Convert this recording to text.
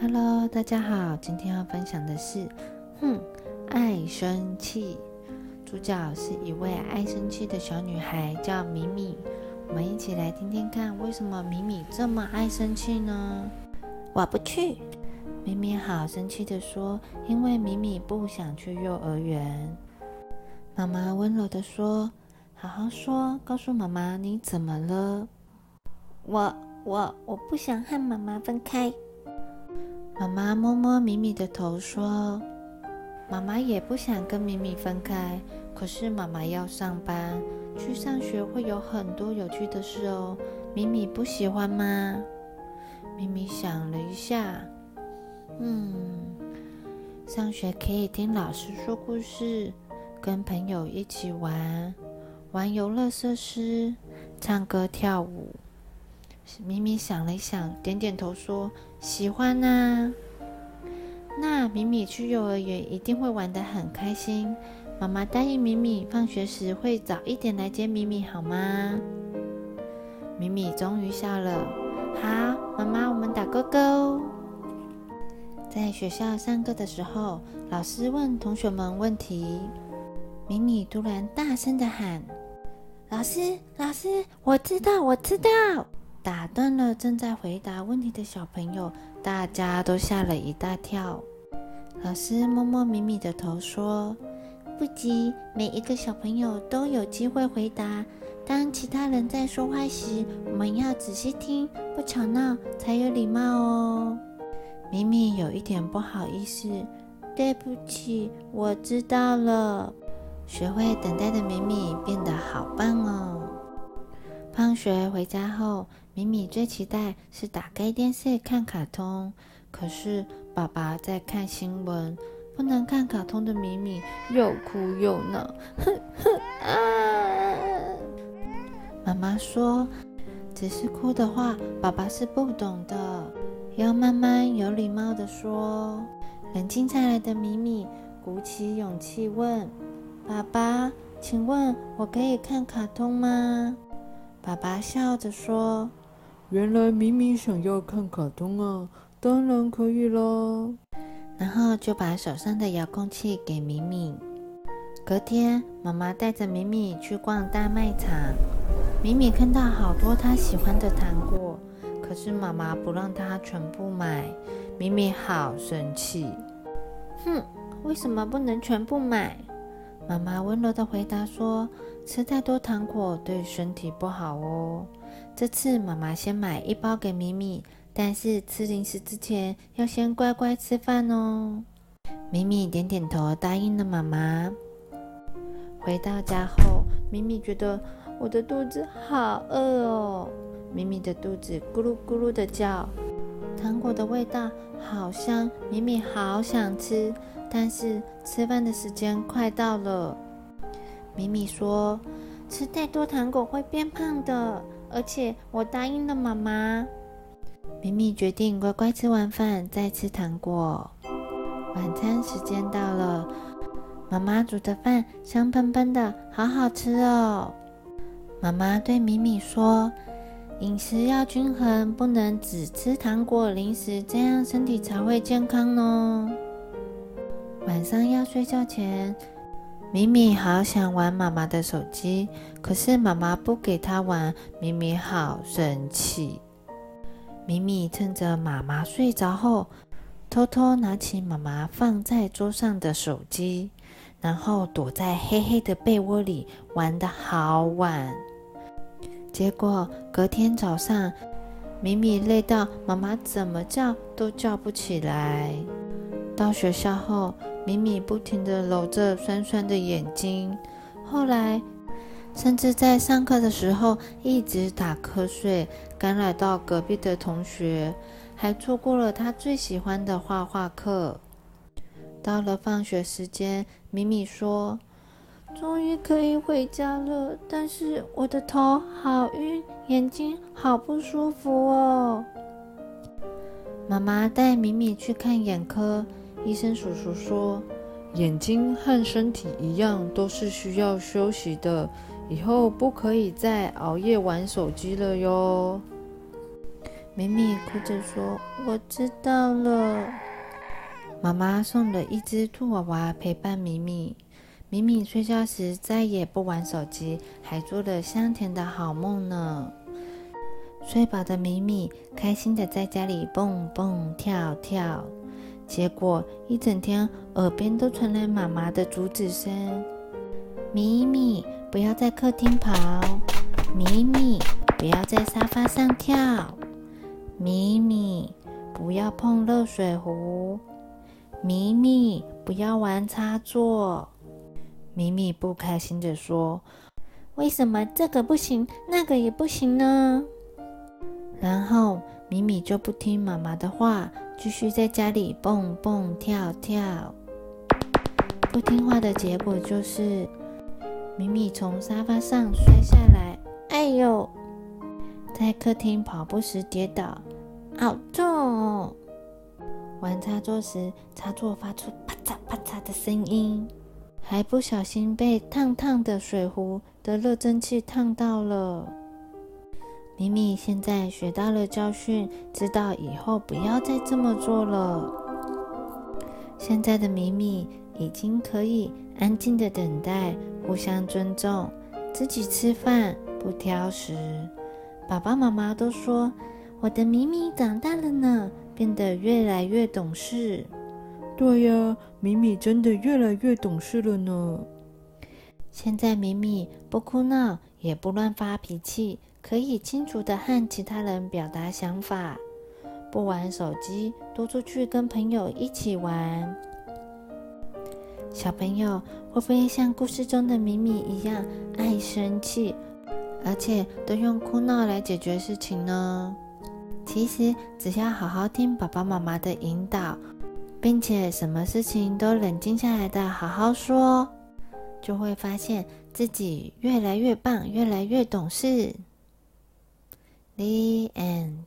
Hello，大家好，今天要分享的是，哼，爱生气。主角是一位爱生气的小女孩，叫米米。我们一起来听听看，为什么米米这么爱生气呢？我不去。米米好生气的说：“因为米米不想去幼儿园。”妈妈温柔的说：“好好说，告诉妈妈你怎么了。”我我我不想和妈妈分开。妈妈摸摸米米的头说：“妈妈也不想跟米米分开，可是妈妈要上班，去上学会有很多有趣的事哦。米米不喜欢吗？”米米想了一下，嗯，上学可以听老师说故事，跟朋友一起玩，玩游乐设施，唱歌跳舞。米米想了一想，点点头说：“喜欢啊。”那米米去幼儿园一定会玩得很开心。妈妈答应米米，放学时会早一点来接米米，好吗？米米终于笑了。好，妈妈，我们打勾勾。在学校上课的时候，老师问同学们问题，米米突然大声的喊：“老师，老师，我知道，我知道！”打断了正在回答问题的小朋友，大家都吓了一大跳。老师摸摸米米的头说：“不急，每一个小朋友都有机会回答。当其他人在说话时，我们要仔细听，不吵闹，才有礼貌哦。”米米有一点不好意思：“对不起，我知道了。”学会等待的米米变得好棒哦。放学回家后，米米最期待是打开电视看卡通。可是爸爸在看新闻，不能看卡通的米米又哭又闹，哼哼啊！妈妈说：“只是哭的话，爸爸是不懂的，要慢慢有礼貌的说。”冷静下来的米米鼓起勇气问：“爸爸，请问我可以看卡通吗？”爸爸笑着说：“原来明明想要看卡通啊，当然可以喽。”然后就把手上的遥控器给米米。隔天，妈妈带着米米去逛大卖场。米米看到好多她喜欢的糖果，可是妈妈不让她全部买。米米好生气，哼，为什么不能全部买？妈妈温柔的回答说。吃太多糖果对身体不好哦。这次妈妈先买一包给米米，但是吃零食之前要先乖乖吃饭哦。米米点点头，答应了妈妈。回到家后，米米觉得我的肚子好饿哦。米米的肚子咕噜咕噜的叫，糖果的味道好香，米米好想吃，但是吃饭的时间快到了。米米说：“吃太多糖果会变胖的，而且我答应了妈妈。”米米决定乖乖吃完饭再吃糖果。晚餐时间到了，妈妈煮的饭香喷喷的，好好吃哦。妈妈对米米说：“饮食要均衡，不能只吃糖果零食，这样身体才会健康哦。”晚上要睡觉前。米米好想玩妈妈的手机，可是妈妈不给她玩，米米好生气。米米趁着妈妈睡着后，偷偷拿起妈妈放在桌上的手机，然后躲在黑黑的被窝里玩得好晚。结果隔天早上，米米累到妈妈怎么叫都叫不起来。到学校后。米米不停地揉着酸酸的眼睛，后来甚至在上课的时候一直打瞌睡，干扰到隔壁的同学，还错过了他最喜欢的画画课。到了放学时间，米米说：“终于可以回家了，但是我的头好晕，眼睛好不舒服哦。”妈妈带米米去看眼科。医生叔叔说：“眼睛和身体一样，都是需要休息的。以后不可以再熬夜玩手机了哟。咪咪哭着说：“我知道了。”妈妈送了一只兔娃娃陪伴咪咪。咪咪睡觉时再也不玩手机，还做了香甜的好梦呢。睡饱的米米开心的在家里蹦蹦跳跳，结果一整天耳边都传来妈妈的阻止声：“咪咪，不要在客厅跑；咪咪，不要在沙发上跳；咪咪，不要碰热水壶；咪咪，不要玩插座。”咪咪不开心地说：“为什么这个不行，那个也不行呢？”然后咪咪就不听妈妈的话，继续在家里蹦蹦跳跳。不听话的结果就是，咪咪从沙发上摔下来，哎呦！在客厅跑步时跌倒，好重！玩插座时，插座发出啪嚓啪嚓的声音。还不小心被烫烫的水壶的热蒸汽烫到了。咪咪现在学到了教训，知道以后不要再这么做了。现在的米米已经可以安静的等待，互相尊重，自己吃饭不挑食。爸爸妈妈都说我的米米长大了呢，变得越来越懂事。对呀，米米真的越来越懂事了呢。现在米米不哭闹，也不乱发脾气，可以清楚的和其他人表达想法，不玩手机，多出去跟朋友一起玩。小朋友会不会像故事中的米米一样爱生气，而且都用哭闹来解决事情呢？其实只要好好听爸爸妈妈的引导。并且什么事情都冷静下来的好好说，就会发现自己越来越棒，越来越懂事。The end.